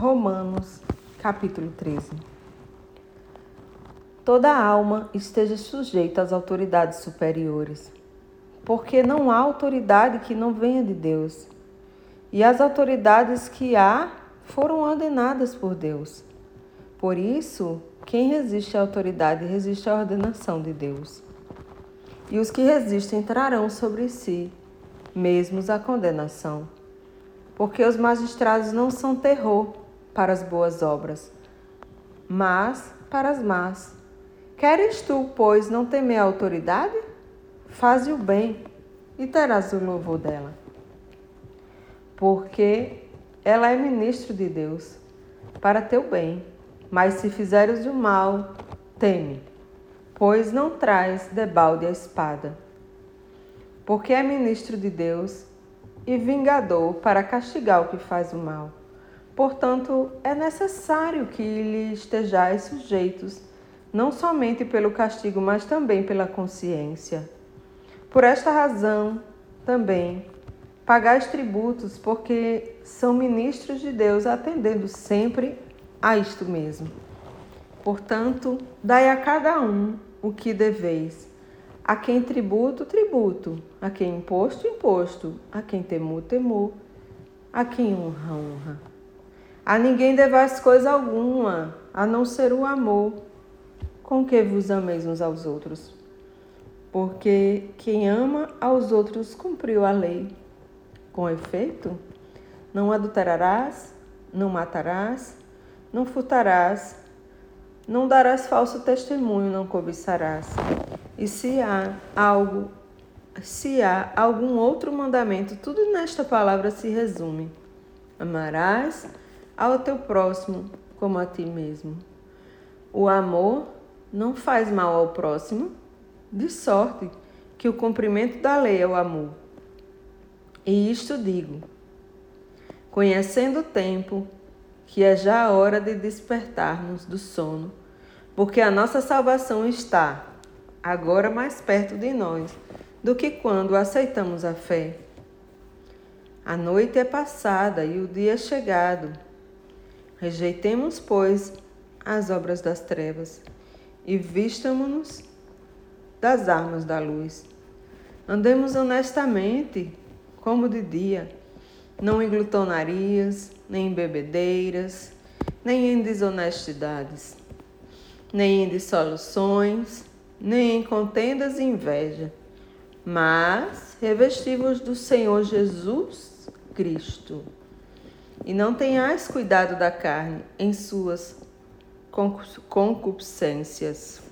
Romanos, capítulo 13. Toda alma esteja sujeita às autoridades superiores, porque não há autoridade que não venha de Deus, e as autoridades que há foram ordenadas por Deus. Por isso, quem resiste à autoridade resiste à ordenação de Deus. E os que resistem trarão sobre si mesmos a condenação. Porque os magistrados não são terror para as boas obras, mas para as más. Queres tu, pois, não temer a autoridade? Faze o bem e terás o louvor dela. Porque ela é ministro de Deus para teu bem. Mas se fizeres o mal, teme, pois não traz debalde a espada. Porque é ministro de Deus e vingador para castigar o que faz o mal. Portanto, é necessário que lhe estejais sujeitos, não somente pelo castigo, mas também pela consciência. Por esta razão, também, pagais tributos, porque são ministros de Deus, atendendo sempre a isto mesmo. Portanto, dai a cada um o que deveis. A quem tributo, tributo. A quem imposto, imposto. A quem temor, temor. A quem honra, honra. A ninguém devais coisa alguma, a não ser o amor, com que vos ameis uns aos outros. Porque quem ama aos outros cumpriu a lei. Com efeito, não adulterarás, não matarás, não furtarás, não darás falso testemunho, não cobiçarás. E se há algo, se há algum outro mandamento, tudo nesta palavra se resume: amarás ao teu próximo como a ti mesmo. O amor não faz mal ao próximo, de sorte que o cumprimento da lei é o amor. E isto digo, conhecendo o tempo, que é já a hora de despertarmos do sono, porque a nossa salvação está agora mais perto de nós do que quando aceitamos a fé. A noite é passada e o dia é chegado. Rejeitemos, pois, as obras das trevas e vistamo-nos das armas da luz. Andemos honestamente, como de dia não em glutonarias, nem em bebedeiras, nem em desonestidades, nem em dissoluções, nem em contendas e inveja, mas revestivos do Senhor Jesus Cristo. E não tenhais cuidado da carne em suas concupiscências